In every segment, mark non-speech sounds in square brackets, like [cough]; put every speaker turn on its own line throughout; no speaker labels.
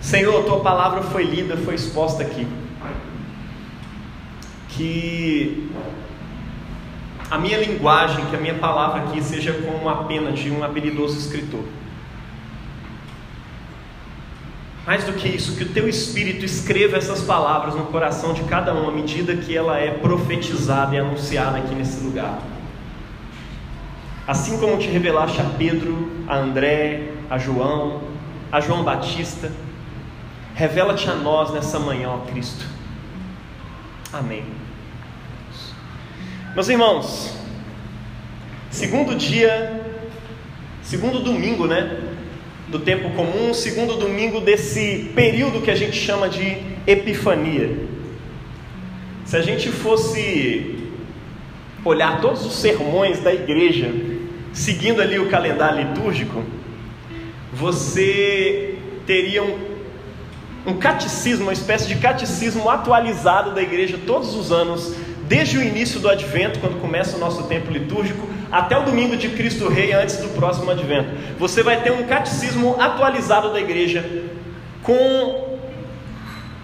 Senhor, tua palavra foi lida, foi exposta aqui. Que a minha linguagem, que a minha palavra aqui seja como a pena de um habilidoso escritor. Mais do que isso, que o teu espírito escreva essas palavras no coração de cada um à medida que ela é profetizada e anunciada aqui nesse lugar. Assim como te revelaste a Pedro, a André, a João, a João Batista, revela-te a nós nessa manhã, ó Cristo. Amém. Meus irmãos, segundo dia, segundo domingo, né? Do tempo comum, segundo domingo desse período que a gente chama de Epifania. Se a gente fosse olhar todos os sermões da igreja, seguindo ali o calendário litúrgico, você teria um, um catecismo, uma espécie de catecismo atualizado da igreja todos os anos, desde o início do advento, quando começa o nosso tempo litúrgico, até o domingo de Cristo Rei, antes do próximo advento. Você vai ter um catecismo atualizado da igreja, com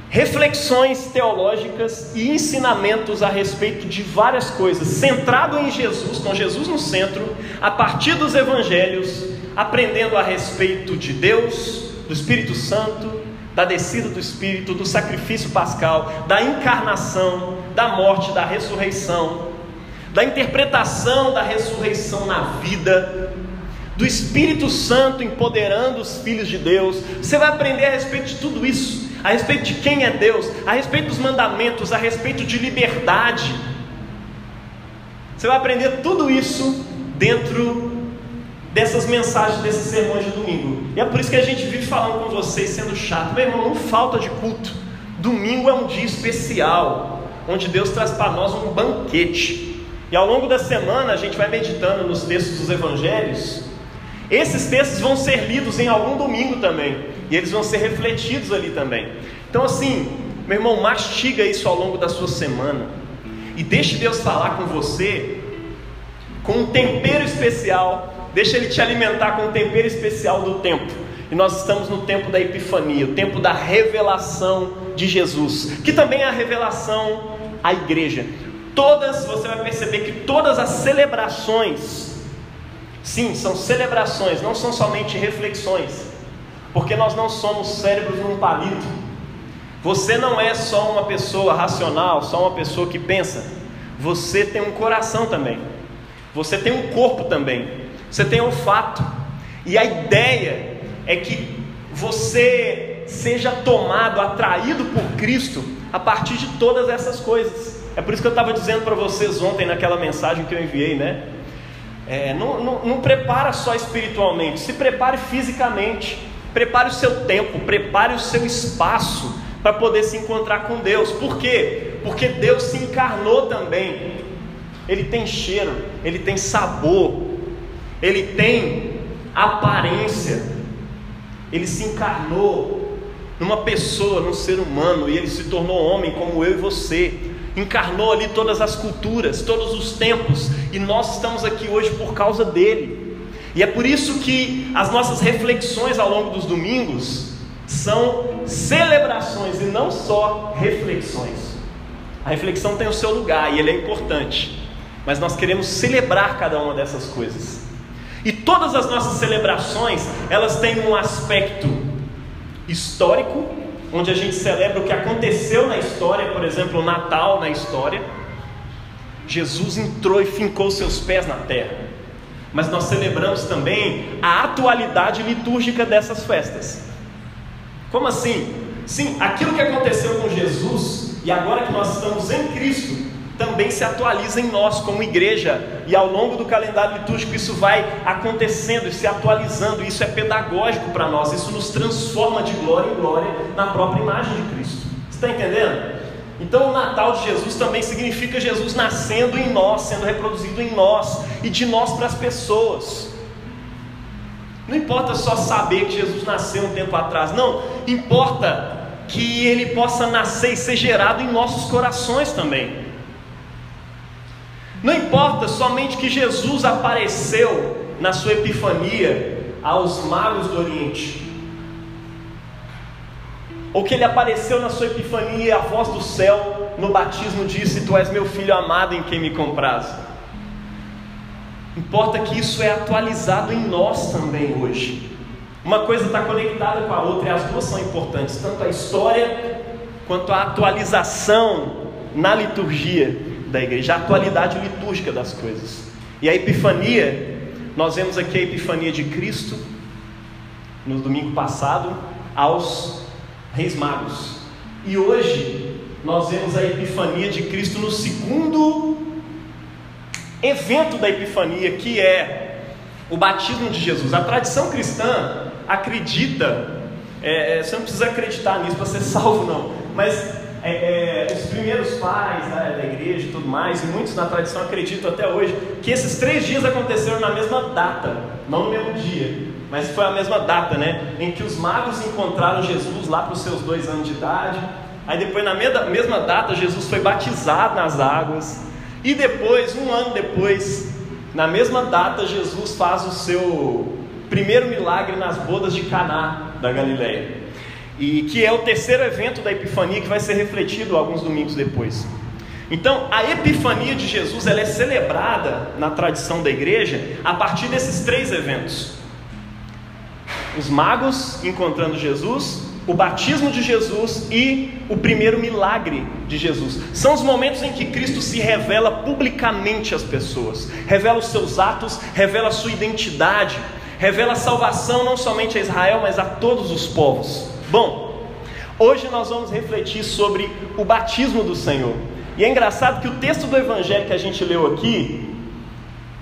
reflexões teológicas e ensinamentos a respeito de várias coisas, centrado em Jesus, com Jesus no centro, a partir dos evangelhos, aprendendo a respeito de Deus, do Espírito Santo, da descida do Espírito, do sacrifício pascal, da encarnação, da morte, da ressurreição, da interpretação da ressurreição na vida, do Espírito Santo empoderando os filhos de Deus. Você vai aprender a respeito de tudo isso, a respeito de quem é Deus, a respeito dos mandamentos, a respeito de liberdade. Você vai aprender tudo isso dentro dessas mensagens, desses sermões de domingo. E é por isso que a gente vive falando com vocês, sendo chato. Meu irmão, não falta de culto. Domingo é um dia especial onde Deus traz para nós um banquete. E ao longo da semana a gente vai meditando nos textos dos evangelhos. Esses textos vão ser lidos em algum domingo também, e eles vão ser refletidos ali também. Então, assim, meu irmão, mastiga isso ao longo da sua semana e deixe Deus falar com você com um tempero especial. Deixa Ele te alimentar com um tempero especial do tempo. E nós estamos no tempo da Epifania, o tempo da revelação de Jesus, que também é a revelação à igreja. Todas, você vai perceber que todas as celebrações, sim, são celebrações, não são somente reflexões, porque nós não somos cérebros num palito. Você não é só uma pessoa racional, só uma pessoa que pensa. Você tem um coração também. Você tem um corpo também. Você tem olfato. E a ideia é que você seja tomado, atraído por Cristo a partir de todas essas coisas. É por isso que eu estava dizendo para vocês ontem naquela mensagem que eu enviei, né? É, não, não, não prepara só espiritualmente, se prepare fisicamente, prepare o seu tempo, prepare o seu espaço para poder se encontrar com Deus. Por quê? Porque Deus se encarnou também. Ele tem cheiro, ele tem sabor, ele tem aparência. Ele se encarnou numa pessoa, num ser humano, e ele se tornou homem como eu e você. Encarnou ali todas as culturas, todos os tempos, e nós estamos aqui hoje por causa dele. E é por isso que as nossas reflexões ao longo dos domingos são celebrações e não só reflexões. A reflexão tem o seu lugar e ele é importante, mas nós queremos celebrar cada uma dessas coisas. E todas as nossas celebrações, elas têm um aspecto histórico, onde a gente celebra o que aconteceu na história, por exemplo, o Natal na história. Jesus entrou e fincou seus pés na terra. Mas nós celebramos também a atualidade litúrgica dessas festas. Como assim? Sim, aquilo que aconteceu com Jesus e agora que nós estamos em Cristo, também se atualiza em nós como igreja, e ao longo do calendário litúrgico isso vai acontecendo e se atualizando, isso é pedagógico para nós, isso nos transforma de glória em glória na própria imagem de Cristo. Você está entendendo? Então o Natal de Jesus também significa Jesus nascendo em nós, sendo reproduzido em nós e de nós para as pessoas. Não importa só saber que Jesus nasceu um tempo atrás, não, importa que ele possa nascer e ser gerado em nossos corações também. Não importa somente que Jesus apareceu na sua epifania aos magos do Oriente. ou que ele apareceu na sua epifania e a voz do céu no batismo disse: Tu és meu filho amado em quem me compraz. Importa que isso é atualizado em nós também hoje. Uma coisa está conectada com a outra e as duas são importantes, tanto a história quanto a atualização na liturgia da igreja, a atualidade litúrgica das coisas. E a epifania, nós vemos aqui a epifania de Cristo no domingo passado aos reis magos. E hoje nós vemos a epifania de Cristo no segundo evento da epifania, que é o batismo de Jesus. A tradição cristã acredita, é, é você não precisa acreditar nisso para ser [laughs] salvo, não, mas é, é, os primeiros pais né, da igreja e tudo mais, e muitos na tradição acreditam até hoje, que esses três dias aconteceram na mesma data, não no mesmo dia, mas foi a mesma data, né? Em que os magos encontraram Jesus lá para os seus dois anos de idade. Aí depois, na mesma data, Jesus foi batizado nas águas. E depois, um ano depois, na mesma data, Jesus faz o seu primeiro milagre nas bodas de Caná da Galileia. E que é o terceiro evento da Epifania que vai ser refletido alguns domingos depois. Então, a Epifania de Jesus ela é celebrada na tradição da igreja a partir desses três eventos: os magos encontrando Jesus, o batismo de Jesus e o primeiro milagre de Jesus. São os momentos em que Cristo se revela publicamente às pessoas, revela os seus atos, revela a sua identidade, revela a salvação não somente a Israel, mas a todos os povos. Bom, hoje nós vamos refletir sobre o batismo do Senhor. E é engraçado que o texto do Evangelho que a gente leu aqui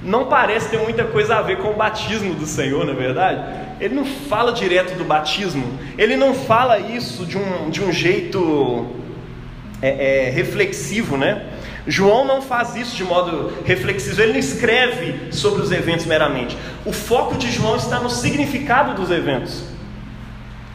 não parece ter muita coisa a ver com o batismo do Senhor, não é verdade? ele não fala direto do batismo, ele não fala isso de um, de um jeito é, é, reflexivo, né? João não faz isso de modo reflexivo, ele não escreve sobre os eventos meramente. O foco de João está no significado dos eventos.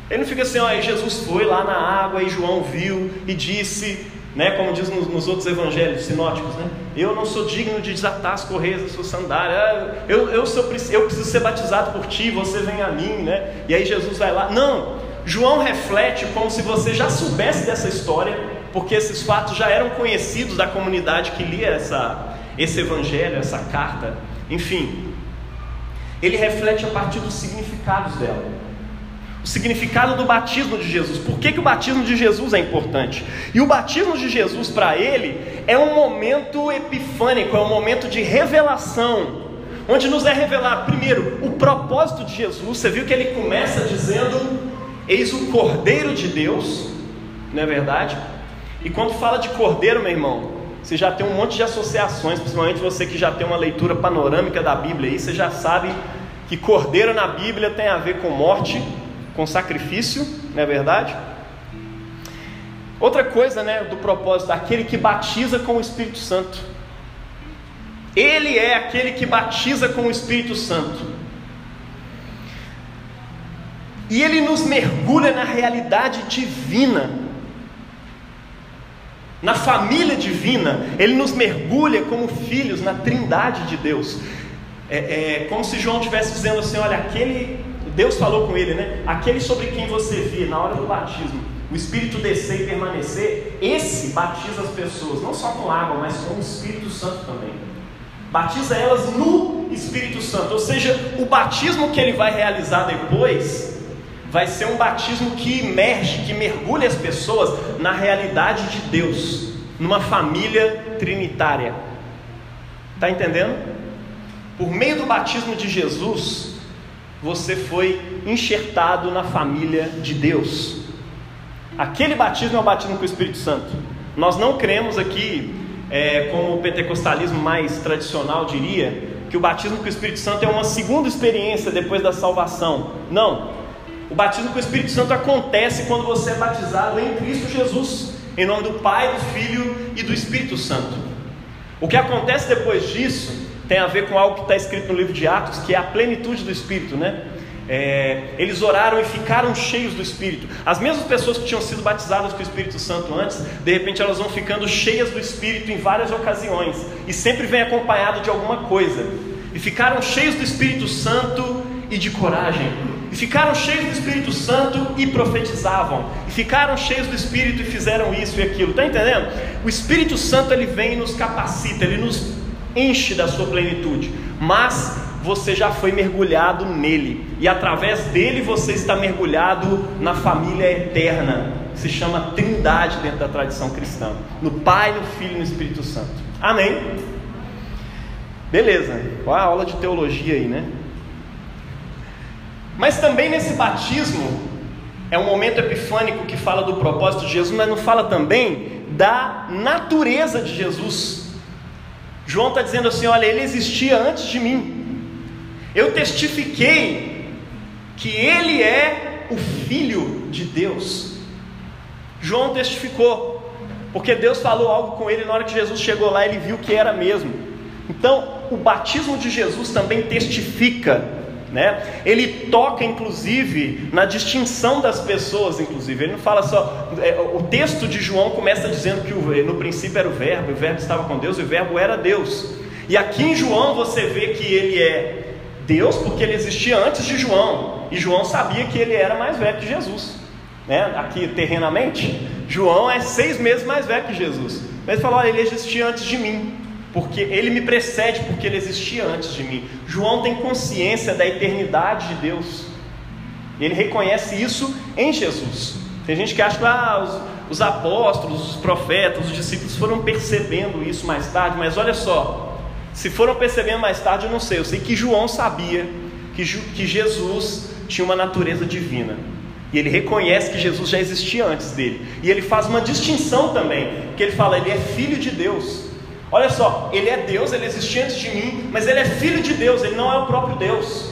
Ele não fica assim, ó, Jesus foi lá na água e João viu e disse, né, como diz nos, nos, outros evangelhos sinóticos, né, eu não sou digno de desatar as correias da sua sandália, eu, eu, sou, eu preciso ser batizado por ti, você vem a mim, né, e aí Jesus vai lá. Não, João reflete como se você já soubesse dessa história, porque esses fatos já eram conhecidos da comunidade que lia essa, esse evangelho, essa carta, enfim. Ele reflete a partir dos significados dela o significado do batismo de Jesus. Por que, que o batismo de Jesus é importante? E o batismo de Jesus, para ele, é um momento epifânico, é um momento de revelação, onde nos é revelado, primeiro, o propósito de Jesus. Você viu que ele começa dizendo: Eis o Cordeiro de Deus, não é verdade? E quando fala de Cordeiro, meu irmão, você já tem um monte de associações, principalmente você que já tem uma leitura panorâmica da Bíblia aí, você já sabe que Cordeiro na Bíblia tem a ver com morte com sacrifício, não é verdade? Outra coisa, né, do propósito, aquele que batiza com o Espírito Santo. Ele é aquele que batiza com o Espírito Santo. E ele nos mergulha na realidade divina, na família divina. Ele nos mergulha como filhos na trindade de Deus. É, é como se João estivesse dizendo assim: olha, aquele Deus falou com ele, né? Aquele sobre quem você vê na hora do batismo, o Espírito descer e permanecer, esse batiza as pessoas, não só com água, mas com o Espírito Santo também. Batiza elas no Espírito Santo, ou seja, o batismo que ele vai realizar depois vai ser um batismo que emerge, que mergulha as pessoas na realidade de Deus, numa família trinitária. Está entendendo? Por meio do batismo de Jesus, você foi enxertado na família de Deus. Aquele batismo é o batismo com o Espírito Santo. Nós não cremos aqui, é, como o pentecostalismo mais tradicional diria, que o batismo com o Espírito Santo é uma segunda experiência depois da salvação. Não. O batismo com o Espírito Santo acontece quando você é batizado em Cristo Jesus, em nome do Pai, do Filho e do Espírito Santo. O que acontece depois disso tem a ver com algo que está escrito no livro de Atos, que é a plenitude do Espírito, né? É, eles oraram e ficaram cheios do Espírito. As mesmas pessoas que tinham sido batizadas com o Espírito Santo antes, de repente elas vão ficando cheias do Espírito em várias ocasiões, e sempre vem acompanhado de alguma coisa. E ficaram cheios do Espírito Santo e de coragem, e ficaram cheios do Espírito Santo e profetizavam, e ficaram cheios do Espírito e fizeram isso e aquilo, está entendendo? O Espírito Santo ele vem e nos capacita, ele nos enche da sua plenitude, mas você já foi mergulhado nele, e através dele você está mergulhado na família eterna, se chama Trindade dentro da tradição cristã, no Pai, no Filho e no Espírito Santo. Amém? Beleza, qual a aula de teologia aí, né? Mas também nesse batismo, é um momento epifânico que fala do propósito de Jesus, mas não fala também da natureza de Jesus. João está dizendo assim: olha, ele existia antes de mim. Eu testifiquei que ele é o Filho de Deus. João testificou, porque Deus falou algo com ele na hora que Jesus chegou lá, ele viu que era mesmo. Então, o batismo de Jesus também testifica né? Ele toca inclusive na distinção das pessoas, inclusive. Ele não fala só. É, o texto de João começa dizendo que no princípio era o Verbo, o Verbo estava com Deus e o Verbo era Deus. E aqui em João você vê que ele é Deus porque ele existia antes de João. E João sabia que ele era mais velho que Jesus. Né? Aqui terrenamente, João é seis meses mais velho que Jesus. Mas ele falou: olha, ele existia antes de mim porque ele me precede, porque ele existia antes de mim. João tem consciência da eternidade de Deus. Ele reconhece isso em Jesus. Tem gente que acha que ah, os, os apóstolos, os profetas, os discípulos foram percebendo isso mais tarde, mas olha só, se foram percebendo mais tarde, eu não sei. Eu sei que João sabia que, que Jesus tinha uma natureza divina. E ele reconhece que Jesus já existia antes dele. E ele faz uma distinção também, que ele fala, ele é filho de Deus. Olha só, ele é Deus, ele existia antes de mim, mas ele é filho de Deus, ele não é o próprio Deus.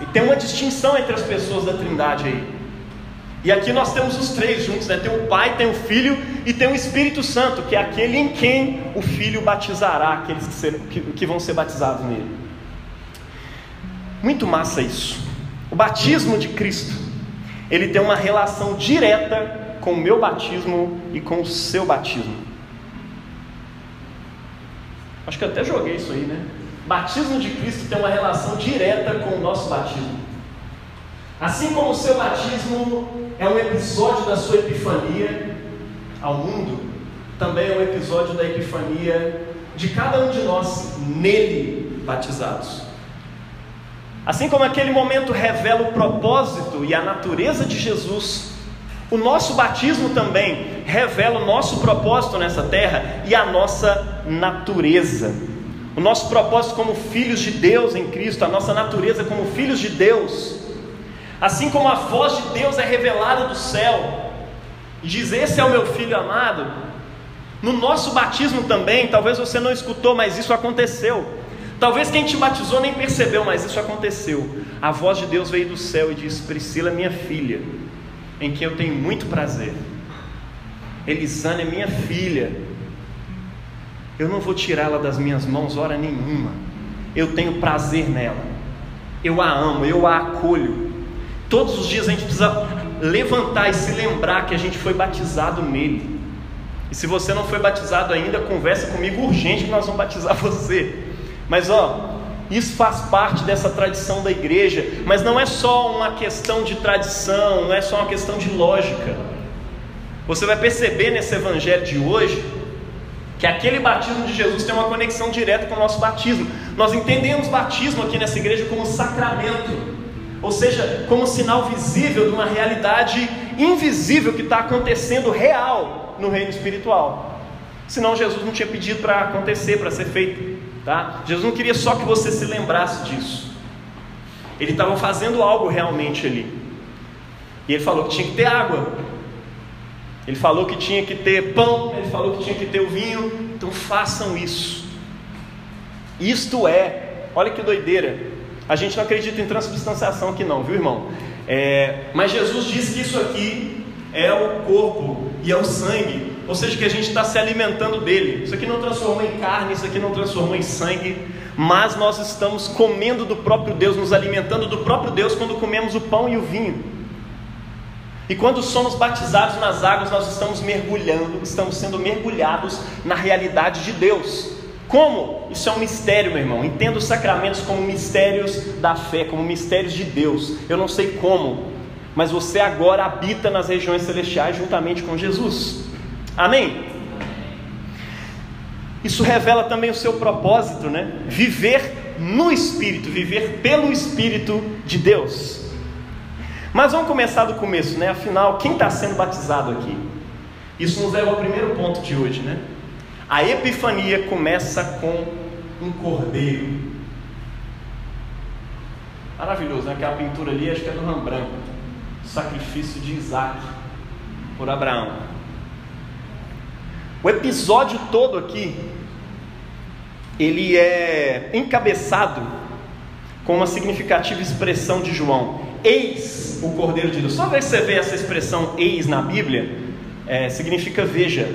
E tem uma distinção entre as pessoas da Trindade aí. E aqui nós temos os três juntos, né? Tem o Pai, tem o Filho e tem o Espírito Santo, que é aquele em quem o Filho batizará aqueles que, ser, que, que vão ser batizados nele. Muito massa isso. O batismo de Cristo, ele tem uma relação direta com o meu batismo e com o seu batismo. Acho que eu até joguei isso aí, né? Batismo de Cristo tem uma relação direta com o nosso batismo. Assim como o seu batismo é um episódio da sua epifania ao mundo, também é um episódio da epifania de cada um de nós nele batizados. Assim como aquele momento revela o propósito e a natureza de Jesus, o nosso batismo também revela o nosso propósito nessa terra e a nossa natureza. O nosso propósito como filhos de Deus em Cristo, a nossa natureza como filhos de Deus. Assim como a voz de Deus é revelada do céu e diz: Esse é o meu filho amado. No nosso batismo também, talvez você não escutou, mas isso aconteceu. Talvez quem te batizou nem percebeu, mas isso aconteceu. A voz de Deus veio do céu e disse: Priscila, minha filha em que eu tenho muito prazer. Elisane é minha filha. Eu não vou tirá-la das minhas mãos hora nenhuma. Eu tenho prazer nela. Eu a amo, eu a acolho. Todos os dias a gente precisa levantar e se lembrar que a gente foi batizado nele. E se você não foi batizado ainda, conversa comigo urgente que nós vamos batizar [laughs] você. Mas ó, isso faz parte dessa tradição da igreja, mas não é só uma questão de tradição, não é só uma questão de lógica. Você vai perceber nesse evangelho de hoje que aquele batismo de Jesus tem uma conexão direta com o nosso batismo. Nós entendemos batismo aqui nessa igreja como sacramento, ou seja, como sinal visível de uma realidade invisível que está acontecendo real no reino espiritual. Senão Jesus não tinha pedido para acontecer, para ser feito. Tá? Jesus não queria só que você se lembrasse disso. Ele estava fazendo algo realmente ali. E ele falou que tinha que ter água. Ele falou que tinha que ter pão. Ele falou que tinha que ter o vinho. Então façam isso. Isto é, olha que doideira. A gente não acredita em transubstanciação aqui, não, viu, irmão? É, mas Jesus disse que isso aqui é o corpo e é o sangue ou seja, que a gente está se alimentando dele. Isso aqui não transformou em carne, isso aqui não transformou em sangue, mas nós estamos comendo do próprio Deus, nos alimentando do próprio Deus quando comemos o pão e o vinho. E quando somos batizados nas águas, nós estamos mergulhando, estamos sendo mergulhados na realidade de Deus. Como? Isso é um mistério, meu irmão. Entenda os sacramentos como mistérios da fé, como mistérios de Deus. Eu não sei como, mas você agora habita nas regiões celestiais juntamente com Jesus. Amém? Isso revela também o seu propósito, né? Viver no Espírito, viver pelo Espírito de Deus. Mas vamos começar do começo, né? Afinal, quem está sendo batizado aqui? Isso nos leva ao primeiro ponto de hoje, né? A epifania começa com um cordeiro. Maravilhoso, né? Aquela pintura ali, acho que é do Rembrandt. Sacrifício de Isaac por Abraão. O episódio todo aqui, ele é encabeçado com uma significativa expressão de João. Eis o Cordeiro de Deus. Só vez que você vê essa expressão eis na Bíblia, é, significa veja.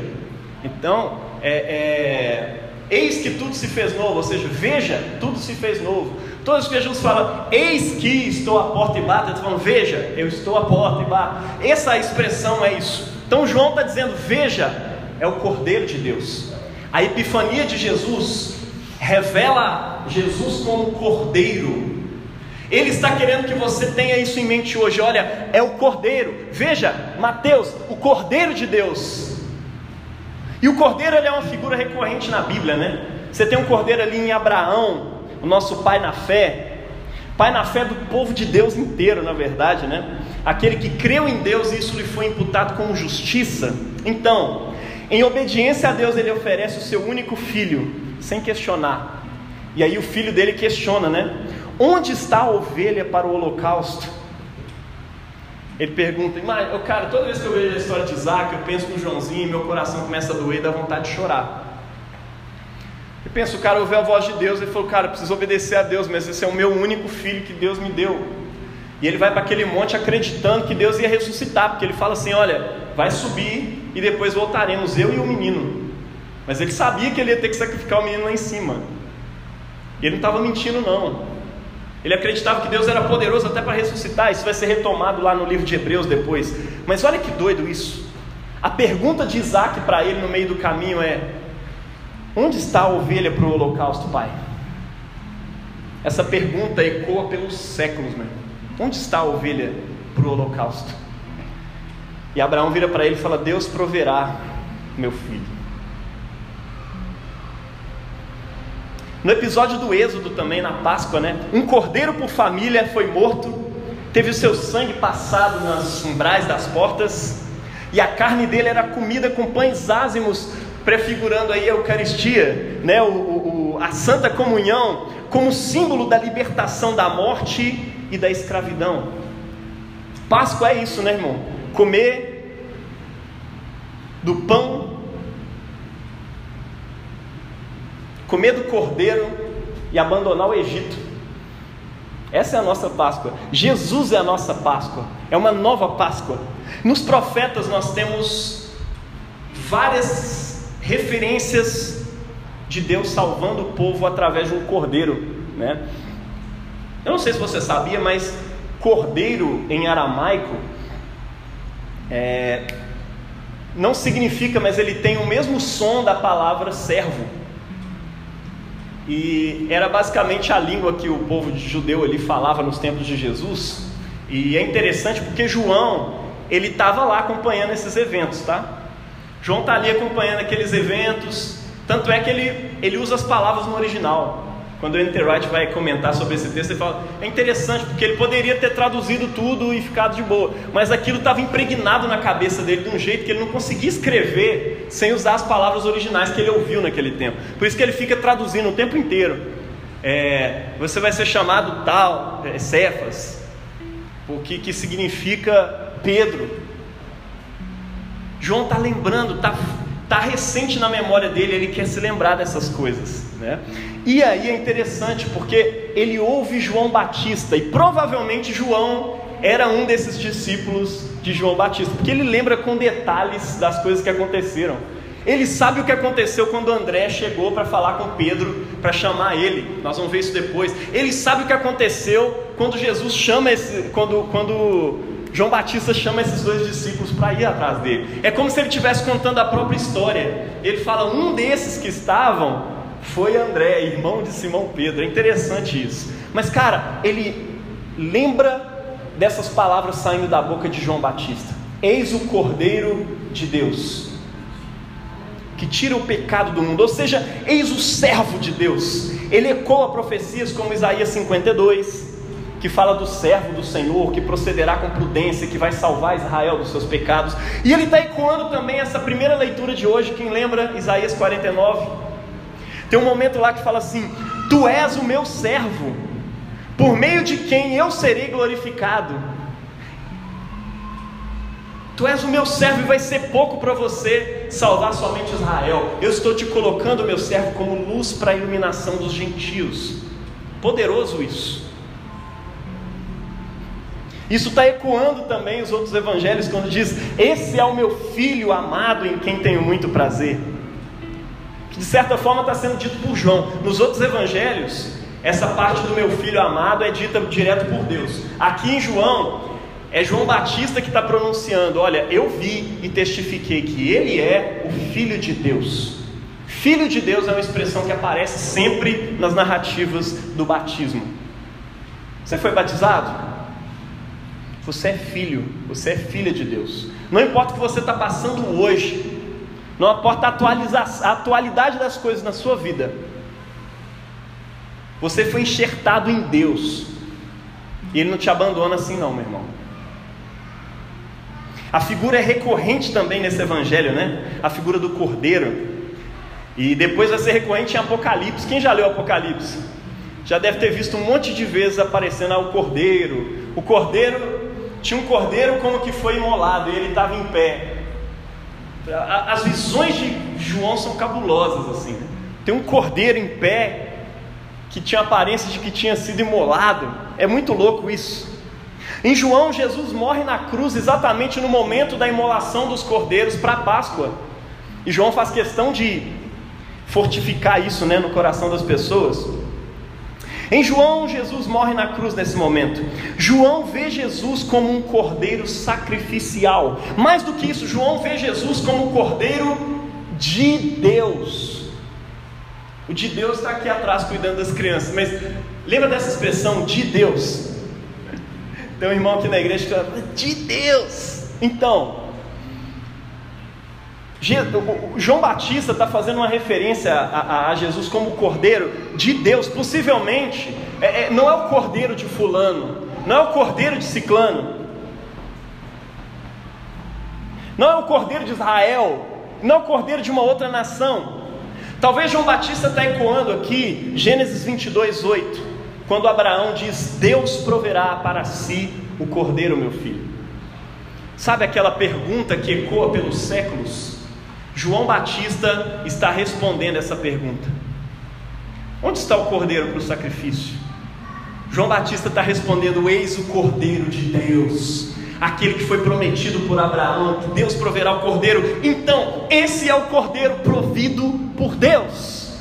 Então, é, é, eis que tudo se fez novo, ou seja, veja, tudo se fez novo. As vezes Jesus fala, eis que estou à porta e bato, ele está falando, veja, eu estou à porta e bato. Essa expressão é isso. Então João está dizendo, veja, é o Cordeiro de Deus. A epifania de Jesus revela Jesus como Cordeiro. Ele está querendo que você tenha isso em mente hoje. Olha, é o Cordeiro. Veja, Mateus, o Cordeiro de Deus e o cordeiro ele é uma figura recorrente na Bíblia, né? Você tem um cordeiro ali em Abraão, o nosso pai na fé, pai na fé do povo de Deus inteiro, na verdade, né? Aquele que creu em Deus e isso lhe foi imputado como justiça. Então, em obediência a Deus, ele oferece o seu único filho, sem questionar. E aí o filho dele questiona, né? Onde está a ovelha para o holocausto? Ele pergunta, cara, toda vez que eu vejo a história de Isaac, eu penso no Joãozinho e meu coração começa a doer e dá vontade de chorar. Eu penso, o cara ouviu a voz de Deus e falou, cara, preciso obedecer a Deus, mas esse é o meu único filho que Deus me deu. E ele vai para aquele monte acreditando que Deus ia ressuscitar, porque ele fala assim: olha, vai subir e depois voltaremos, eu e o menino. Mas ele sabia que ele ia ter que sacrificar o menino lá em cima. E ele não estava mentindo, não. Ele acreditava que Deus era poderoso até para ressuscitar. Isso vai ser retomado lá no livro de Hebreus depois. Mas olha que doido isso. A pergunta de Isaac para ele no meio do caminho é: Onde está a ovelha para o holocausto, pai? Essa pergunta ecoa pelos séculos, meu. Onde está a ovelha para o holocausto? E Abraão vira para ele e fala: Deus proverá, meu filho. No episódio do Êxodo também, na Páscoa, né? Um cordeiro por família foi morto, teve o seu sangue passado nas umbrais das portas, e a carne dele era comida com pães ázimos, prefigurando aí a Eucaristia, né? O, o, a Santa Comunhão, como símbolo da libertação da morte e da escravidão. Páscoa é isso, né, irmão? Comer do pão comer do cordeiro e abandonar o Egito. Essa é a nossa Páscoa. Jesus é a nossa Páscoa. É uma nova Páscoa. Nos profetas nós temos várias referências de Deus salvando o povo através de um cordeiro, né? Eu não sei se você sabia, mas cordeiro em aramaico é, não significa, mas ele tem o mesmo som da palavra servo. E era basicamente a língua que o povo judeu ali falava nos tempos de Jesus. E é interessante porque João, ele estava lá acompanhando esses eventos, tá? João está ali acompanhando aqueles eventos, tanto é que ele, ele usa as palavras no original. Quando o Enterwright vai comentar sobre esse texto, ele fala: é interessante, porque ele poderia ter traduzido tudo e ficado de boa, mas aquilo estava impregnado na cabeça dele de um jeito que ele não conseguia escrever sem usar as palavras originais que ele ouviu naquele tempo. Por isso que ele fica traduzindo o tempo inteiro. É, você vai ser chamado tal, é, Cefas, o que, que significa Pedro. João está lembrando, está tá recente na memória dele, ele quer se lembrar dessas coisas. Né? E aí é interessante porque ele ouve João Batista e provavelmente João era um desses discípulos de João Batista, porque ele lembra com detalhes das coisas que aconteceram. Ele sabe o que aconteceu quando André chegou para falar com Pedro, para chamar ele. Nós vamos ver isso depois. Ele sabe o que aconteceu quando Jesus chama esse, quando, quando João Batista chama esses dois discípulos para ir atrás dele. É como se ele estivesse contando a própria história. Ele fala: um desses que estavam foi André, irmão de Simão Pedro. É interessante isso. Mas, cara, ele lembra dessas palavras saindo da boca de João Batista: Eis o Cordeiro de Deus, que tira o pecado do mundo. Ou seja, eis o servo de Deus. Ele ecoa profecias como Isaías 52, que fala do servo do Senhor, que procederá com prudência, que vai salvar Israel dos seus pecados. E ele está ecoando também essa primeira leitura de hoje, quem lembra Isaías 49? Tem um momento lá que fala assim: Tu és o meu servo, por meio de quem eu serei glorificado. Tu és o meu servo e vai ser pouco para você salvar somente Israel. Eu estou te colocando, meu servo, como luz para a iluminação dos gentios. Poderoso isso. Isso está ecoando também os outros evangelhos quando diz: Esse é o meu filho amado em quem tenho muito prazer. Que de certa forma está sendo dito por João. Nos outros evangelhos, essa parte do meu filho amado é dita direto por Deus. Aqui em João, é João Batista que está pronunciando: Olha, eu vi e testifiquei que ele é o filho de Deus. Filho de Deus é uma expressão que aparece sempre nas narrativas do batismo. Você foi batizado? Você é filho, você é filha de Deus. Não importa o que você está passando hoje, não importa a, a atualidade das coisas na sua vida, você foi enxertado em Deus, e Ele não te abandona assim, não, meu irmão. A figura é recorrente também nesse evangelho, né? A figura do cordeiro. E depois vai ser recorrente em Apocalipse. Quem já leu Apocalipse? Já deve ter visto um monte de vezes aparecendo ah, o cordeiro. O cordeiro tinha um cordeiro como que foi imolado e ele estava em pé. As visões de João são cabulosas assim. Tem um cordeiro em pé que tinha aparência de que tinha sido imolado. É muito louco isso. Em João, Jesus morre na cruz exatamente no momento da imolação dos cordeiros para a Páscoa. E João faz questão de fortificar isso né, no coração das pessoas. Em João, Jesus morre na cruz nesse momento. João vê Jesus como um cordeiro sacrificial. Mais do que isso, João vê Jesus como um cordeiro de Deus. O de Deus está aqui atrás cuidando das crianças. Mas lembra dessa expressão de Deus? Tem um irmão aqui na igreja que fala, de Deus. Então, João Batista está fazendo uma referência a, a, Jesus como cordeiro de Deus, possivelmente, é, é, não é o cordeiro de Fulano, não é o cordeiro de Ciclano, não é o cordeiro de Israel, não é o cordeiro de uma outra nação. Talvez João Batista está ecoando aqui Gênesis 22, 8, quando Abraão diz: Deus proverá para si o cordeiro, meu filho. Sabe aquela pergunta que ecoa pelos séculos? João Batista está respondendo essa pergunta: Onde está o cordeiro para o sacrifício? João Batista está respondendo: Eis o cordeiro de Deus, aquele que foi prometido por Abraão, que Deus proverá o cordeiro. Então, esse é o cordeiro provido por Deus.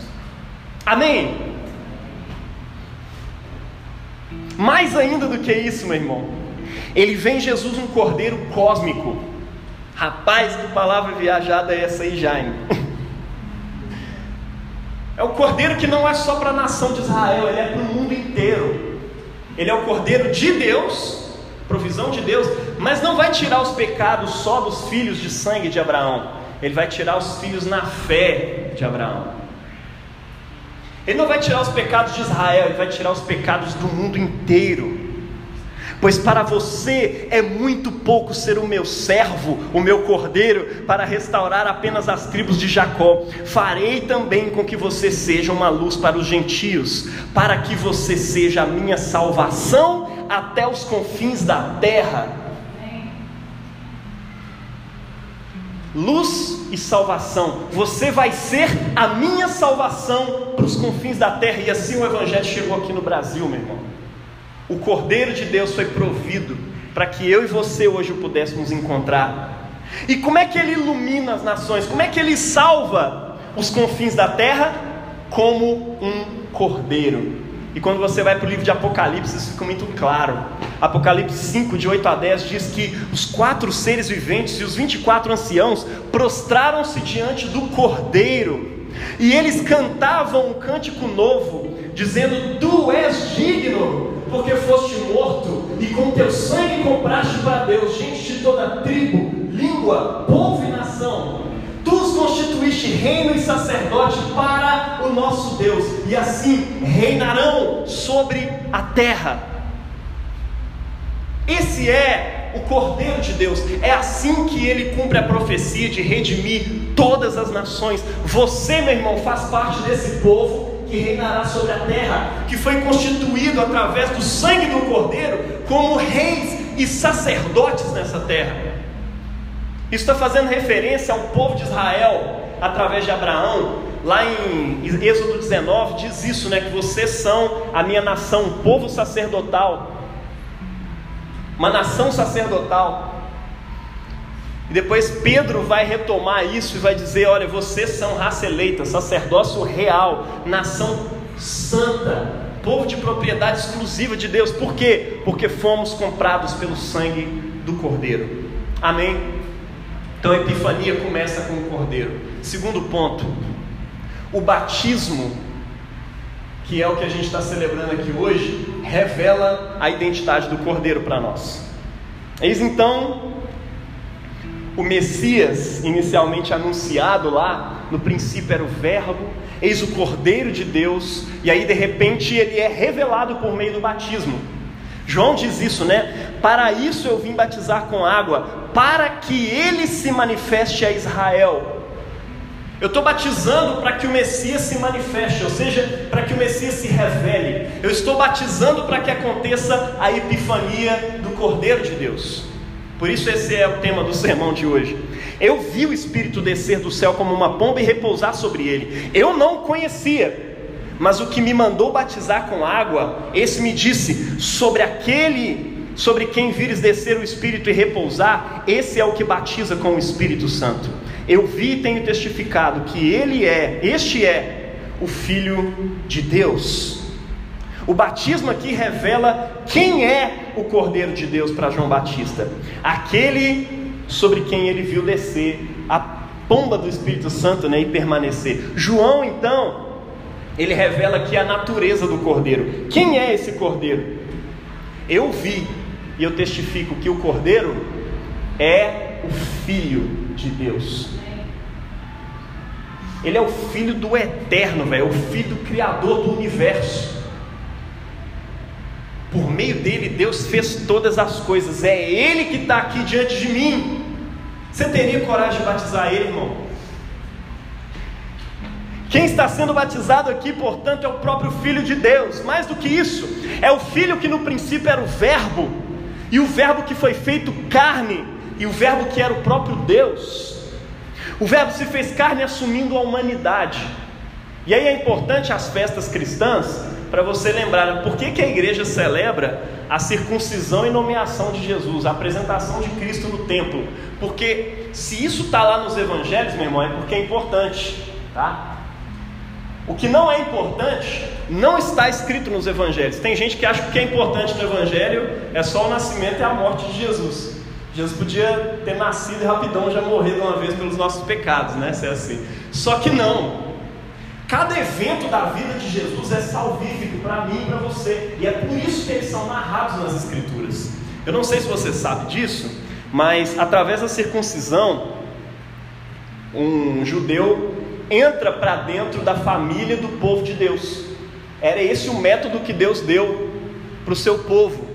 Amém? Mais ainda do que isso, meu irmão, ele vem Jesus um cordeiro cósmico Rapaz, que palavra viajada é essa aí, Jaime? [laughs] É o cordeiro que não é só para a nação de Israel, ele é para o mundo inteiro. Ele é o cordeiro de Deus, provisão de Deus, mas não vai tirar os pecados só dos filhos de sangue de Abraão, ele vai tirar os filhos na fé de Abraão. Ele não vai tirar os pecados de Israel, ele vai tirar os pecados do mundo inteiro pois para você é muito pouco ser o meu servo, o meu cordeiro, para restaurar apenas as tribos de Jacó. Farei também com que você seja uma luz para os gentios, para que você seja a minha salvação até os confins da terra. Luz e salvação, você vai ser a minha salvação para os confins da terra, e assim o Evangelho chegou aqui no Brasil, meu irmão o Cordeiro de Deus foi provido para que eu e você hoje pudéssemos encontrar. E como é que ele ilumina as nações? Como é que ele salva os confins da terra? Como um cordeiro. E quando você vai para o livro de Apocalipse, isso fica muito claro. Apocalipse 5, de 8 a 10, diz que os quatro seres viventes e os 24 anciãos prostraram-se diante do cordeiro E eles cantavam um cântico novo, dizendo: Tu és digno, porque foste morto, e com teu sangue compraste para Deus gente de toda tribo, língua, povo e nação. Reino e sacerdote para o nosso Deus, e assim reinarão sobre a terra. Esse é o Cordeiro de Deus. É assim que ele cumpre a profecia de redimir todas as nações. Você, meu irmão, faz parte desse povo que reinará sobre a terra, que foi constituído através do sangue do Cordeiro como reis e sacerdotes nessa terra. Isso está fazendo referência ao povo de Israel através de Abraão. Lá em Êxodo 19 diz isso, né? Que vocês são a minha nação, um povo sacerdotal uma nação sacerdotal. E depois Pedro vai retomar isso e vai dizer: olha, vocês são raça eleita, sacerdócio real, nação santa, povo de propriedade exclusiva de Deus. Por quê? Porque fomos comprados pelo sangue do Cordeiro. Amém? Então a epifania começa com o Cordeiro. Segundo ponto, o batismo que é o que a gente está celebrando aqui hoje, revela a identidade do Cordeiro para nós. Eis então o Messias, inicialmente anunciado lá, no princípio era o Verbo, eis o Cordeiro de Deus, e aí de repente ele é revelado por meio do batismo. João diz isso, né? Para isso eu vim batizar com água, para que ele se manifeste a Israel. Eu estou batizando para que o Messias se manifeste, ou seja, para que o Messias se revele. Eu estou batizando para que aconteça a epifania do Cordeiro de Deus. Por isso, esse é o tema do sermão de hoje. Eu vi o Espírito descer do céu como uma pomba e repousar sobre ele. Eu não conhecia, mas o que me mandou batizar com água, esse me disse: sobre aquele sobre quem vires descer o Espírito e repousar, esse é o que batiza com o Espírito Santo. Eu vi e tenho testificado que ele é, este é o Filho de Deus. O batismo aqui revela quem é o Cordeiro de Deus para João Batista, aquele sobre quem ele viu descer a pomba do Espírito Santo né, e permanecer. João, então, ele revela aqui a natureza do Cordeiro. Quem é esse Cordeiro? Eu vi e eu testifico que o Cordeiro é o Filho de Deus. Ele é o filho do eterno, velho, é o filho do criador do universo. Por meio dele, Deus fez todas as coisas. É Ele que está aqui diante de mim. Você teria coragem de batizar Ele, irmão? Quem está sendo batizado aqui, portanto, é o próprio Filho de Deus. Mais do que isso, é o Filho que no princípio era o Verbo, e o Verbo que foi feito carne, e o Verbo que era o próprio Deus. O Verbo se fez carne assumindo a humanidade. E aí é importante as festas cristãs para você lembrar por que, que a igreja celebra a circuncisão e nomeação de Jesus, a apresentação de Cristo no templo. Porque se isso está lá nos evangelhos, meu irmão, é porque é importante, tá? O que não é importante não está escrito nos evangelhos. Tem gente que acha que o que é importante no evangelho é só o nascimento e a morte de Jesus. Jesus podia ter nascido e rapidão já morrer de uma vez pelos nossos pecados, né? Se é assim. Só que não. Cada evento da vida de Jesus é salvífico para mim e para você. E é por isso que eles são narrados nas Escrituras. Eu não sei se você sabe disso, mas através da circuncisão, um judeu entra para dentro da família do povo de Deus. Era esse o método que Deus deu para o seu povo.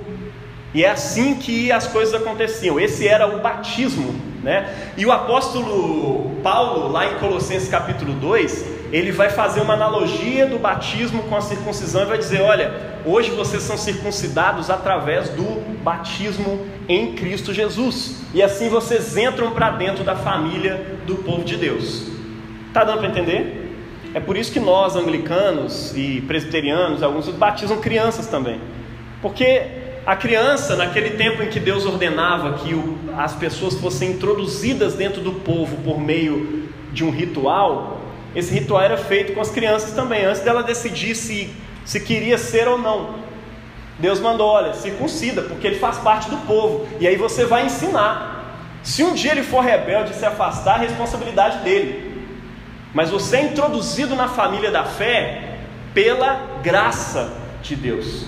E é assim que as coisas aconteciam. Esse era o batismo, né? E o apóstolo Paulo, lá em Colossenses capítulo 2, ele vai fazer uma analogia do batismo com a circuncisão e vai dizer: "Olha, hoje vocês são circuncidados através do batismo em Cristo Jesus. E assim vocês entram para dentro da família do povo de Deus." Tá dando para entender? É por isso que nós, anglicanos e presbiterianos, alguns batizam crianças também. Porque a criança, naquele tempo em que Deus ordenava que as pessoas fossem introduzidas dentro do povo por meio de um ritual, esse ritual era feito com as crianças também, antes dela decidir se, se queria ser ou não. Deus mandou: olha, circuncida, porque ele faz parte do povo, e aí você vai ensinar. Se um dia ele for rebelde e se afastar, a responsabilidade dele. Mas você é introduzido na família da fé pela graça de Deus.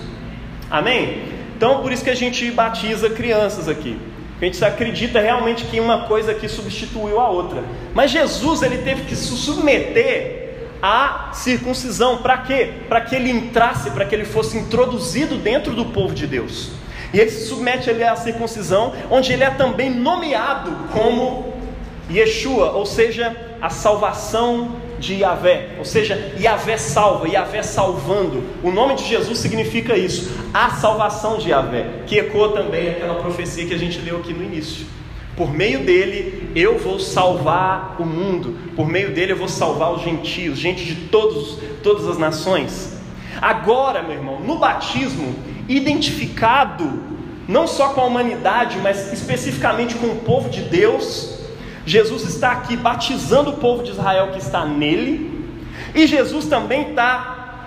Amém? Então, por isso que a gente batiza crianças aqui. A gente acredita realmente que uma coisa aqui substituiu a outra. Mas Jesus ele teve que se submeter à circuncisão. Para quê? Para que ele entrasse, para que ele fosse introduzido dentro do povo de Deus. E ele se submete ali à circuncisão, onde ele é também nomeado como Yeshua, ou seja, a salvação de Yahvé, ou seja, Yahvé salva, Yahvé salvando. O nome de Jesus significa isso, a salvação de Yahvé, que ecoa também aquela profecia que a gente leu aqui no início. Por meio dele eu vou salvar o mundo, por meio dele eu vou salvar os gentios, gente de todos, todas as nações. Agora, meu irmão, no batismo, identificado não só com a humanidade, mas especificamente com o povo de Deus, Jesus está aqui batizando o povo de Israel que está nele, e Jesus também está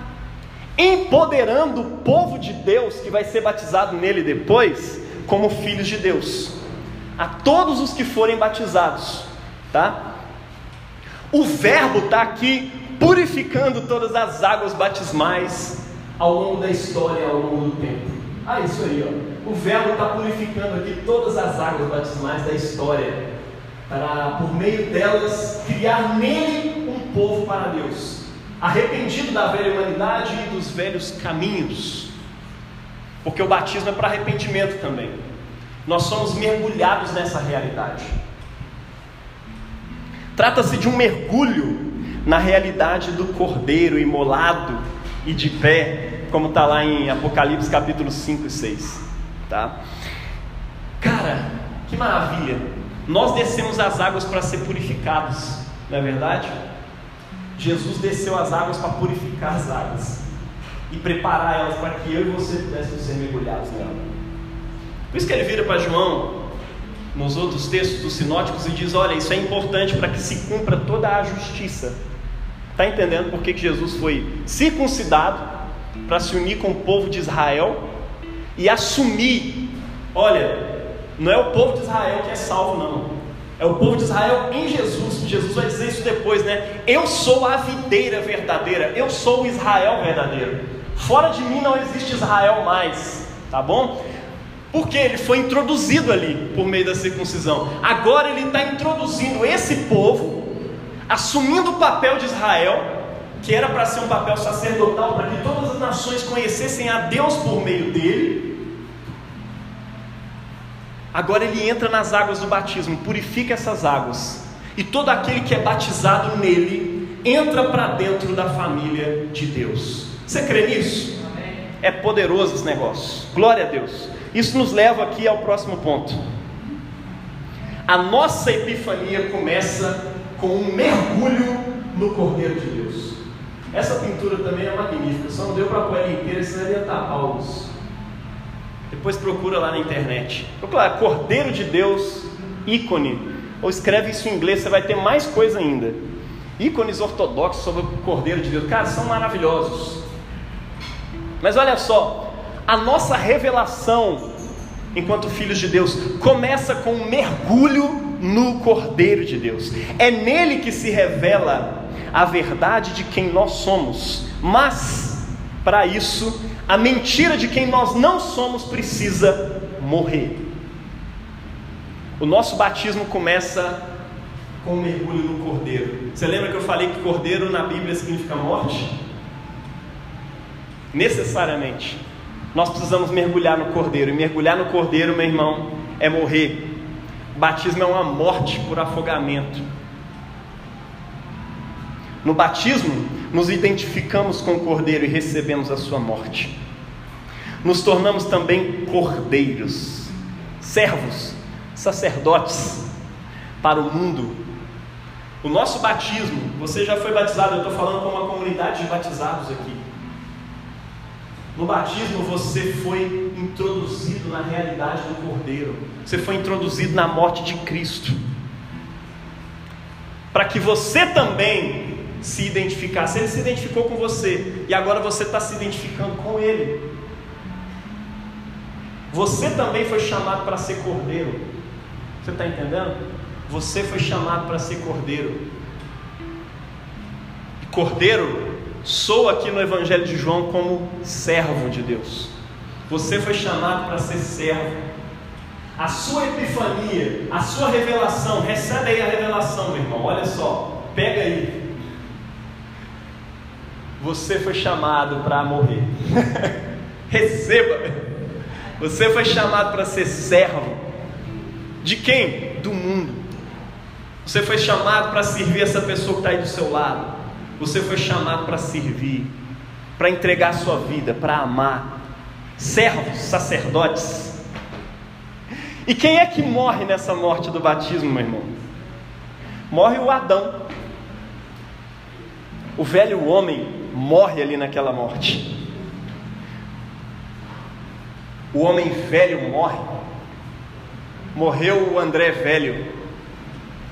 empoderando o povo de Deus que vai ser batizado nele depois, como filhos de Deus, a todos os que forem batizados, tá? O Verbo está aqui purificando todas as águas batismais ao longo da história, ao longo do tempo. Ah, isso aí, ó. O Verbo está purificando aqui todas as águas batismais da história para, por meio delas, criar nele um povo para Deus, arrependido da velha humanidade e dos velhos caminhos, porque o batismo é para arrependimento também. Nós somos mergulhados nessa realidade. Trata-se de um mergulho na realidade do cordeiro imolado e de pé, como está lá em Apocalipse capítulo 5 e 6. Tá? Cara, que maravilha! Nós descemos as águas para ser purificados, não é verdade? Jesus desceu as águas para purificar as águas e preparar elas para que eu e você pudéssemos ser mergulhados nela. Por isso que ele vira para João, nos outros textos dos sinóticos, e diz: Olha, isso é importante para que se cumpra toda a justiça. Está entendendo por que, Jesus foi circuncidado para se unir com o povo de Israel e assumir: Olha, não é o povo de Israel que é salvo, não. É o povo de Israel em Jesus. Jesus vai dizer isso depois, né? Eu sou a videira verdadeira. Eu sou o Israel verdadeiro. Fora de mim não existe Israel mais. Tá bom? Porque ele foi introduzido ali por meio da circuncisão. Agora ele está introduzindo esse povo, assumindo o papel de Israel, que era para ser um papel sacerdotal, para que todas as nações conhecessem a Deus por meio dele Agora ele entra nas águas do batismo, purifica essas águas. E todo aquele que é batizado nele entra para dentro da família de Deus. Você crê nisso? Amém. É poderoso esse negócio. Glória a Deus. Isso nos leva aqui ao próximo ponto. A nossa epifania começa com um mergulho no Cordeiro de Deus. Essa pintura também é magnífica, só não deu para pôr ela inteira, senão ia tapar os, depois procura lá na internet. Procura lá, Cordeiro de Deus, ícone. Ou escreve isso em inglês, você vai ter mais coisa ainda. Ícones ortodoxos sobre o Cordeiro de Deus. Cara, são maravilhosos. Mas olha só, a nossa revelação enquanto filhos de Deus começa com um mergulho no Cordeiro de Deus. É nele que se revela a verdade de quem nós somos. Mas, para isso, a mentira de quem nós não somos precisa morrer. O nosso batismo começa com o mergulho no cordeiro. Você lembra que eu falei que cordeiro na Bíblia significa morte? Necessariamente. Nós precisamos mergulhar no cordeiro. E mergulhar no cordeiro, meu irmão, é morrer. O batismo é uma morte por afogamento. No batismo, nos identificamos com o Cordeiro e recebemos a sua morte. Nos tornamos também cordeiros, servos, sacerdotes para o mundo. O nosso batismo, você já foi batizado, eu estou falando com uma comunidade de batizados aqui. No batismo você foi introduzido na realidade do Cordeiro, você foi introduzido na morte de Cristo, para que você também se identificar. Se ele se identificou com você e agora você está se identificando com ele, você também foi chamado para ser cordeiro. Você está entendendo? Você foi chamado para ser cordeiro. Cordeiro soa aqui no Evangelho de João como servo de Deus. Você foi chamado para ser servo. A sua epifania, a sua revelação, recebe aí a revelação, meu irmão. Olha só, pega aí. Você foi chamado para morrer. [laughs] Receba. Você foi chamado para ser servo. De quem? Do mundo. Você foi chamado para servir essa pessoa que está aí do seu lado. Você foi chamado para servir, para entregar sua vida, para amar. Servos, sacerdotes. E quem é que morre nessa morte do batismo, meu irmão? Morre o Adão. O velho homem morre ali naquela morte. O homem velho morre. Morreu o André velho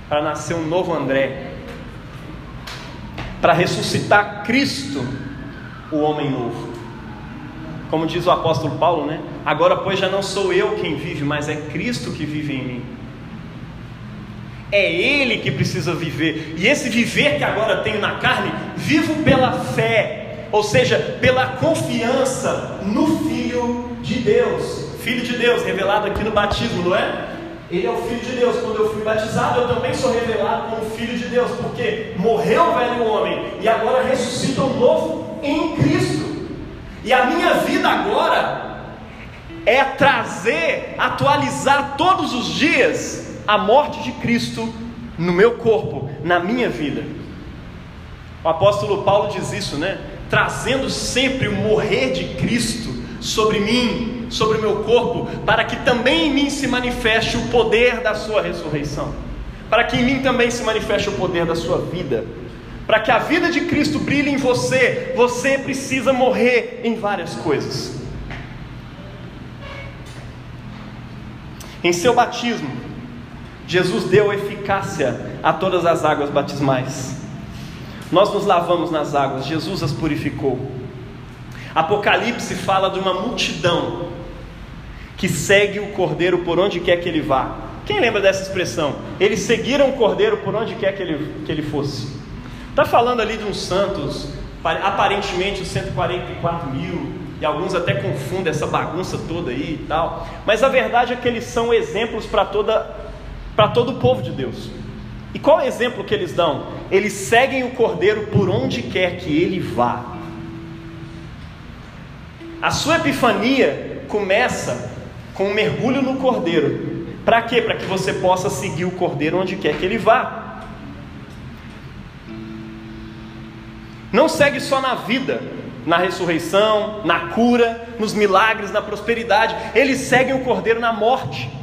para nascer um novo André para ressuscitar Cristo, o homem novo. Como diz o apóstolo Paulo, né? Agora, pois, já não sou eu quem vive, mas é Cristo que vive em mim. É Ele que precisa viver. E esse viver que agora tenho na carne, vivo pela fé, ou seja, pela confiança no Filho de Deus. Filho de Deus, revelado aqui no batismo, não é? Ele é o Filho de Deus. Quando eu fui batizado, eu também sou revelado como Filho de Deus, porque morreu o velho homem e agora ressuscita um novo em Cristo. E a minha vida agora é trazer, atualizar todos os dias a morte de Cristo no meu corpo, na minha vida. O apóstolo Paulo diz isso, né? Trazendo sempre o morrer de Cristo sobre mim, sobre o meu corpo, para que também em mim se manifeste o poder da sua ressurreição, para que em mim também se manifeste o poder da sua vida. Para que a vida de Cristo brilhe em você, você precisa morrer em várias coisas. Em seu batismo, Jesus deu eficácia a todas as águas batismais. Nós nos lavamos nas águas, Jesus as purificou. Apocalipse fala de uma multidão que segue o cordeiro por onde quer que ele vá. Quem lembra dessa expressão? Eles seguiram o cordeiro por onde quer que ele, que ele fosse. Está falando ali de uns santos, aparentemente os 144 mil, e alguns até confundem essa bagunça toda aí e tal, mas a verdade é que eles são exemplos para toda para todo o povo de Deus. E qual é o exemplo que eles dão? Eles seguem o cordeiro por onde quer que ele vá. A sua epifania começa com um mergulho no cordeiro. Para quê? Para que você possa seguir o cordeiro onde quer que ele vá. Não segue só na vida, na ressurreição, na cura, nos milagres, na prosperidade. Eles seguem o cordeiro na morte.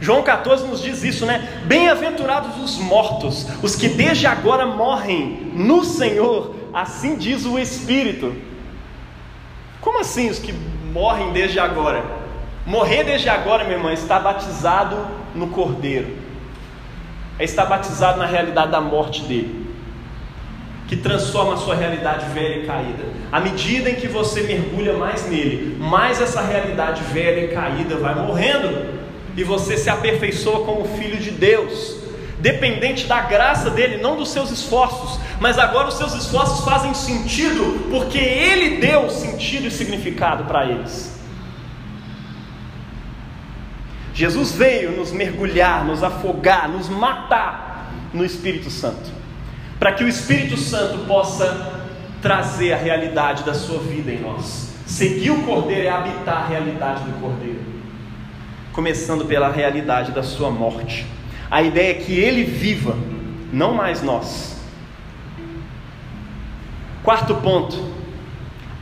João 14 nos diz isso, né? Bem-aventurados os mortos, os que desde agora morrem no Senhor, assim diz o Espírito. Como assim os que morrem desde agora? Morrer desde agora, meu irmão, está batizado no Cordeiro, é estar batizado na realidade da morte dele, que transforma a sua realidade velha e caída. À medida em que você mergulha mais nele, mais essa realidade velha e caída vai morrendo, e você se aperfeiçoa como filho de Deus, dependente da graça dele, não dos seus esforços, mas agora os seus esforços fazem sentido, porque ele deu sentido e significado para eles. Jesus veio nos mergulhar, nos afogar, nos matar no Espírito Santo, para que o Espírito Santo possa trazer a realidade da sua vida em nós. Seguir o Cordeiro é habitar a realidade do Cordeiro, começando pela realidade da sua morte. A ideia é que ele viva, não mais nós. Quarto ponto,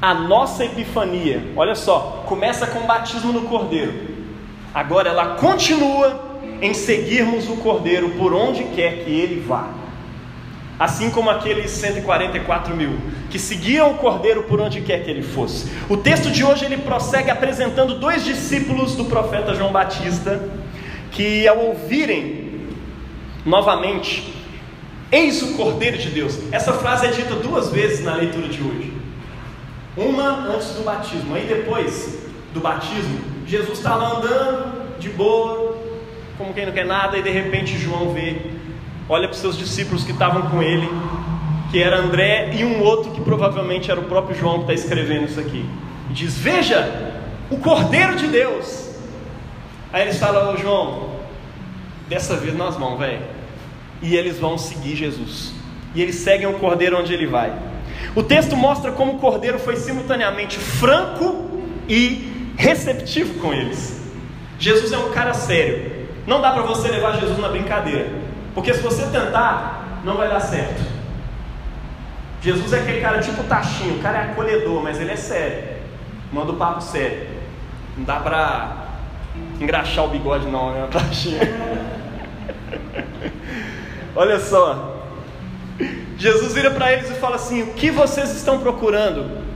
a nossa epifania, olha só, começa com o batismo no Cordeiro. Agora ela continua em seguirmos o Cordeiro por onde quer que ele vá. Assim como aqueles 144 mil que seguiam o Cordeiro por onde quer que ele fosse. O texto de hoje ele prossegue apresentando dois discípulos do profeta João Batista que, ao ouvirem novamente, eis o Cordeiro de Deus. Essa frase é dita duas vezes na leitura de hoje. Uma antes do batismo, aí depois do batismo, Jesus está lá andando de boa, como quem não quer nada, e de repente João vê, olha para os seus discípulos que estavam com ele, que era André, e um outro que provavelmente era o próprio João que está escrevendo isso aqui. E diz: Veja, o Cordeiro de Deus. Aí eles falam: Ô João, dessa vez nós vamos, velho. E eles vão seguir Jesus. E eles seguem o Cordeiro onde ele vai. O texto mostra como o Cordeiro foi simultaneamente franco e receptivo com eles. Jesus é um cara sério. Não dá para você levar Jesus na brincadeira. Porque se você tentar, não vai dar certo. Jesus é aquele cara tipo Tachinho, o cara é acolhedor, mas ele é sério. Manda o papo sério. Não dá para engraxar o bigode não, né, Tachinho? [laughs] Olha só. Jesus vira para eles e fala assim: O que vocês estão procurando?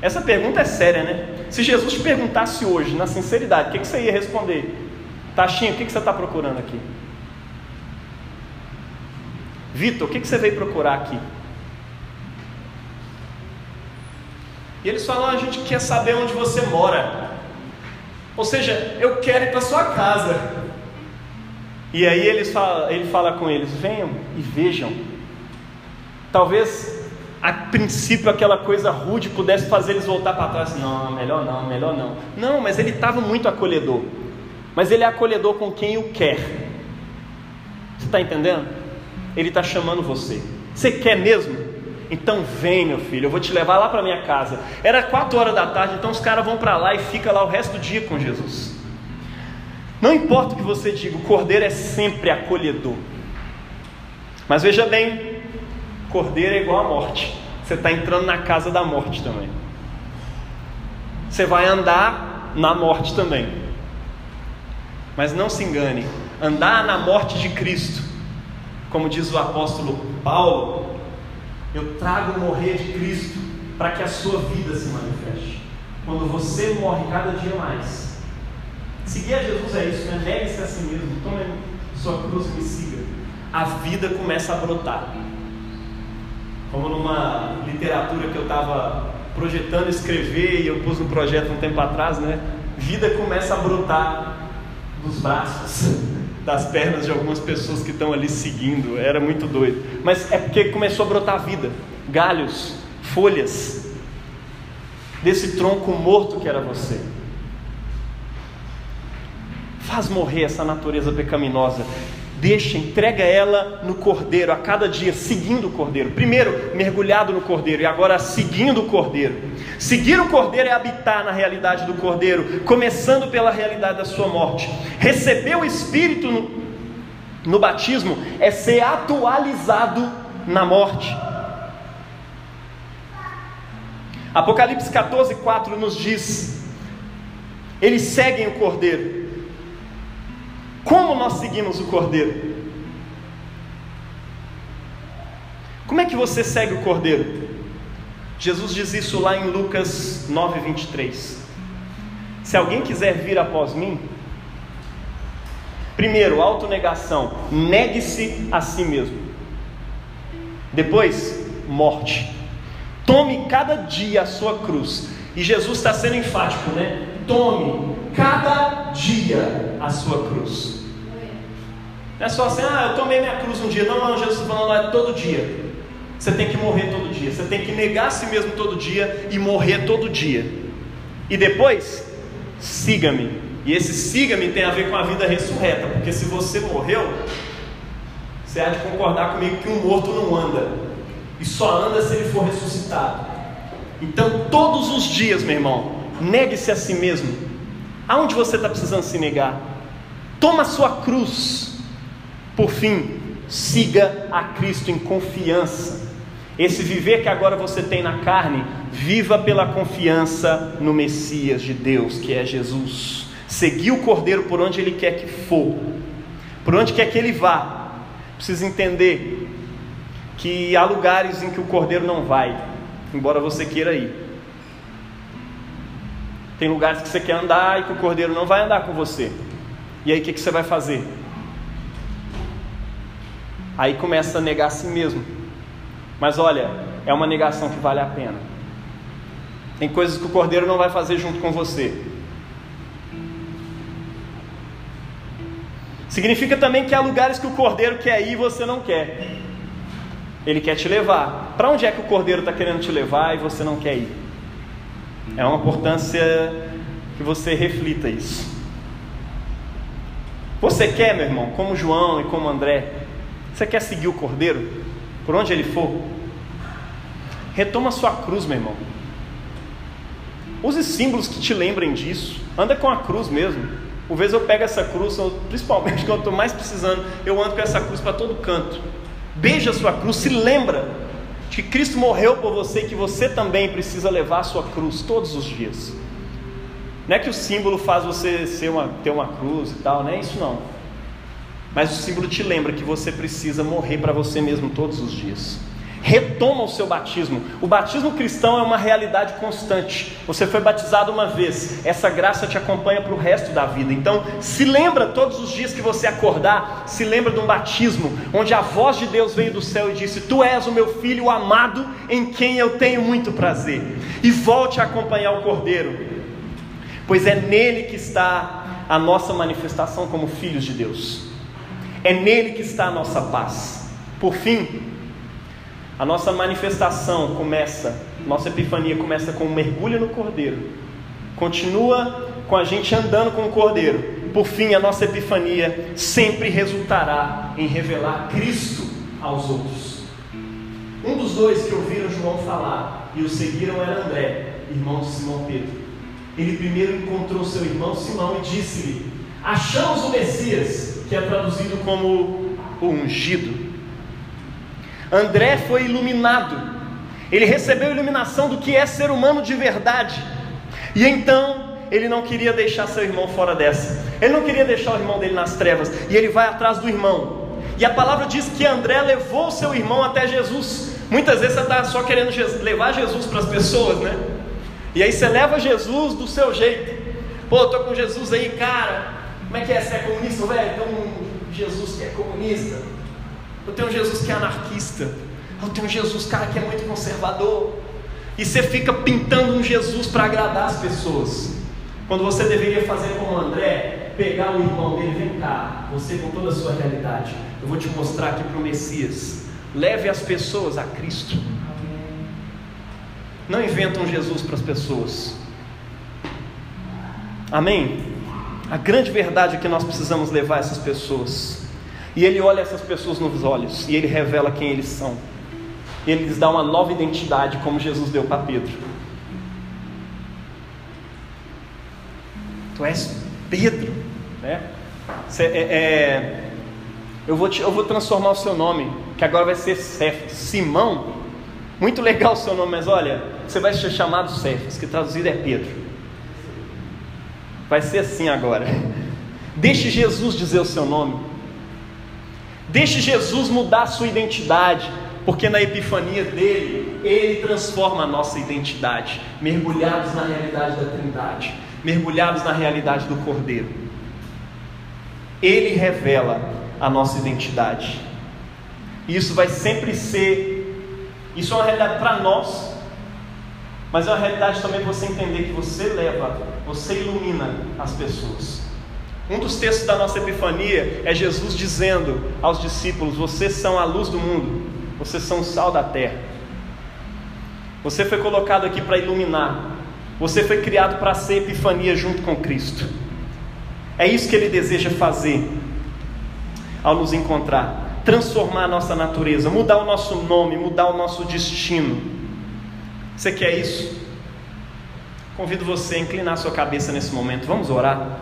Essa pergunta é séria, né? Se Jesus te perguntasse hoje, na sinceridade, o que, que você ia responder? Tachinho, o que, que você está procurando aqui? Vitor, o que, que você veio procurar aqui? E eles falam: a gente quer saber onde você mora. Ou seja, eu quero ir para sua casa. E aí eles ele fala com eles: venham e vejam. Talvez a princípio aquela coisa rude pudesse fazer eles voltar para trás. Não, melhor não, melhor não. Não, mas ele estava muito acolhedor. Mas ele é acolhedor com quem o quer. Você está entendendo? Ele está chamando você. Você quer mesmo? Então vem, meu filho, eu vou te levar lá para minha casa. Era quatro horas da tarde, então os caras vão para lá e fica lá o resto do dia com Jesus. Não importa o que você diga, o cordeiro é sempre acolhedor. Mas veja bem, cordeiro é igual à morte. Você está entrando na casa da morte também. Você vai andar na morte também. Mas não se engane, andar na morte de Cristo, como diz o apóstolo Paulo, eu trago morrer de Cristo para que a sua vida se manifeste. Quando você morre cada dia mais. Seguir a Jesus é isso, né? Negue-se a si mesmo, tome sua cruz e me siga. A vida começa a brotar. Como numa literatura que eu estava projetando escrever e eu pus um projeto um tempo atrás, né? Vida começa a brotar dos braços, [laughs] das pernas de algumas pessoas que estão ali seguindo. Era muito doido. Mas é porque começou a brotar vida, galhos, folhas desse tronco morto que era você. Faz morrer essa natureza pecaminosa Deixa, entrega ela no cordeiro a cada dia, seguindo o cordeiro. Primeiro, mergulhado no cordeiro e agora seguindo o cordeiro. Seguir o cordeiro é habitar na realidade do cordeiro, começando pela realidade da sua morte. Receber o Espírito no, no batismo é ser atualizado na morte. Apocalipse 14, 4 nos diz: eles seguem o cordeiro. Como nós seguimos o Cordeiro? Como é que você segue o Cordeiro? Jesus diz isso lá em Lucas 9, 23. Se alguém quiser vir após mim, primeiro, autonegação, negue-se a si mesmo. Depois, morte. Tome cada dia a sua cruz. E Jesus está sendo enfático, né? Tome cada dia a sua cruz. Não é só assim, ah, eu tomei minha cruz um dia. Não, não, Jesus está falando lá todo dia. Você tem que morrer todo dia. Você tem que negar a si mesmo todo dia e morrer todo dia. E depois, siga-me. E esse siga-me tem a ver com a vida ressurreta. Porque se você morreu, você há de concordar comigo que um morto não anda. E só anda se ele for ressuscitado. Então, todos os dias, meu irmão, negue-se a si mesmo. Aonde você está precisando se negar? Toma a sua cruz por fim, siga a Cristo em confiança. Esse viver que agora você tem na carne, viva pela confiança no Messias de Deus, que é Jesus. Seguir o Cordeiro por onde ele quer que for, por onde quer que ele vá. Precisa entender que há lugares em que o Cordeiro não vai, embora você queira ir. Tem lugares que você quer andar e que o Cordeiro não vai andar com você. E aí o que, que você vai fazer? Aí começa a negar a si mesmo. Mas olha, é uma negação que vale a pena. Tem coisas que o cordeiro não vai fazer junto com você. Significa também que há lugares que o cordeiro quer ir e você não quer. Ele quer te levar. Para onde é que o cordeiro está querendo te levar e você não quer ir? É uma importância que você reflita isso. Você quer, meu irmão, como João e como André, você quer seguir o cordeiro? Por onde ele for? Retoma sua cruz, meu irmão. Use símbolos que te lembrem disso. Anda com a cruz mesmo. Por vezes eu pego essa cruz, principalmente [laughs] quando eu estou mais precisando, eu ando com essa cruz para todo canto. Beija a sua cruz, se lembra de que Cristo morreu por você e que você também precisa levar a sua cruz todos os dias. Não é que o símbolo faz você ser uma, ter uma cruz e tal, não é isso não. Mas o símbolo te lembra que você precisa morrer para você mesmo todos os dias. Retoma o seu batismo. O batismo cristão é uma realidade constante. Você foi batizado uma vez, essa graça te acompanha para o resto da vida. Então, se lembra todos os dias que você acordar, se lembra de um batismo onde a voz de Deus veio do céu e disse: Tu és o meu filho amado, em quem eu tenho muito prazer. E volte a acompanhar o Cordeiro pois é nele que está a nossa manifestação como filhos de Deus, é nele que está a nossa paz. Por fim, a nossa manifestação começa, nossa epifania começa com um mergulho no Cordeiro, continua com a gente andando com o Cordeiro. Por fim, a nossa epifania sempre resultará em revelar Cristo aos outros. Um dos dois que ouviram João falar e o seguiram era André, irmão de Simão Pedro. Ele primeiro encontrou seu irmão Simão e disse-lhe: Achamos o Messias, que é traduzido como o ungido. André foi iluminado, ele recebeu a iluminação do que é ser humano de verdade, e então ele não queria deixar seu irmão fora dessa, ele não queria deixar o irmão dele nas trevas, e ele vai atrás do irmão. E a palavra diz que André levou seu irmão até Jesus. Muitas vezes você está só querendo levar Jesus para as pessoas, né? E aí você leva Jesus do seu jeito. Pô, tô com Jesus aí, cara. Como é que é? Você é comunista, velho? Tem um Jesus que é comunista. Eu tenho um Jesus que é anarquista. Eu tenho um Jesus, cara, que é muito conservador. E você fica pintando um Jesus para agradar as pessoas. Quando você deveria fazer como André, pegar o irmão dele, vem cá, você com toda a sua realidade, eu vou te mostrar aqui para o Messias. Leve as pessoas a Cristo. Não inventam Jesus para as pessoas. Amém? A grande verdade é que nós precisamos levar essas pessoas. E ele olha essas pessoas nos olhos e ele revela quem eles são. Ele lhes dá uma nova identidade, como Jesus deu para Pedro. Tu és Pedro, né? É, é, eu, vou te, eu vou transformar o seu nome, que agora vai ser Cefas, Simão. Muito legal o seu nome, mas olha, você vai ser chamado Cefas, que traduzido é Pedro. Vai ser assim agora. Deixe Jesus dizer o seu nome. Deixe Jesus mudar a sua identidade, porque na epifania dele, ele transforma a nossa identidade, mergulhados na realidade da Trindade, mergulhados na realidade do Cordeiro. Ele revela a nossa identidade. E isso vai sempre ser isso é uma realidade para nós, mas é uma realidade também você entender que você leva, você ilumina as pessoas. Um dos textos da nossa epifania é Jesus dizendo aos discípulos: Vocês são a luz do mundo, vocês são o sal da terra. Você foi colocado aqui para iluminar, você foi criado para ser epifania junto com Cristo. É isso que Ele deseja fazer ao nos encontrar transformar a nossa natureza, mudar o nosso nome, mudar o nosso destino. Você quer isso? Convido você a inclinar sua cabeça nesse momento. Vamos orar.